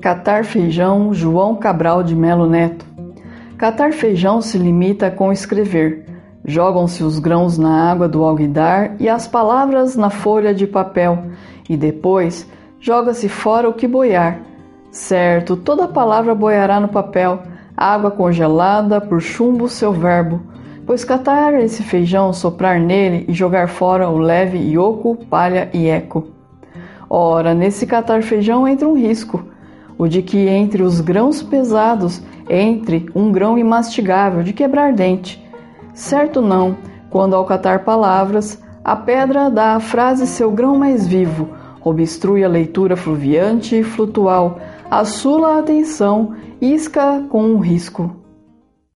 Catar feijão, João Cabral de Melo Neto. Catar feijão se limita com escrever. Jogam-se os grãos na água do alguidar e as palavras na folha de papel, e depois joga-se fora o que boiar. Certo, toda palavra boiará no papel, água congelada por chumbo seu verbo, pois catar esse feijão, soprar nele e jogar fora o leve ioco, palha e eco. Ora, nesse catar feijão entra um risco o de que entre os grãos pesados entre um grão imastigável de quebrar dente. Certo não, quando ao catar palavras, a pedra dá à frase seu grão mais vivo, obstrui a leitura fluviante e flutual, assula a atenção, isca com um risco.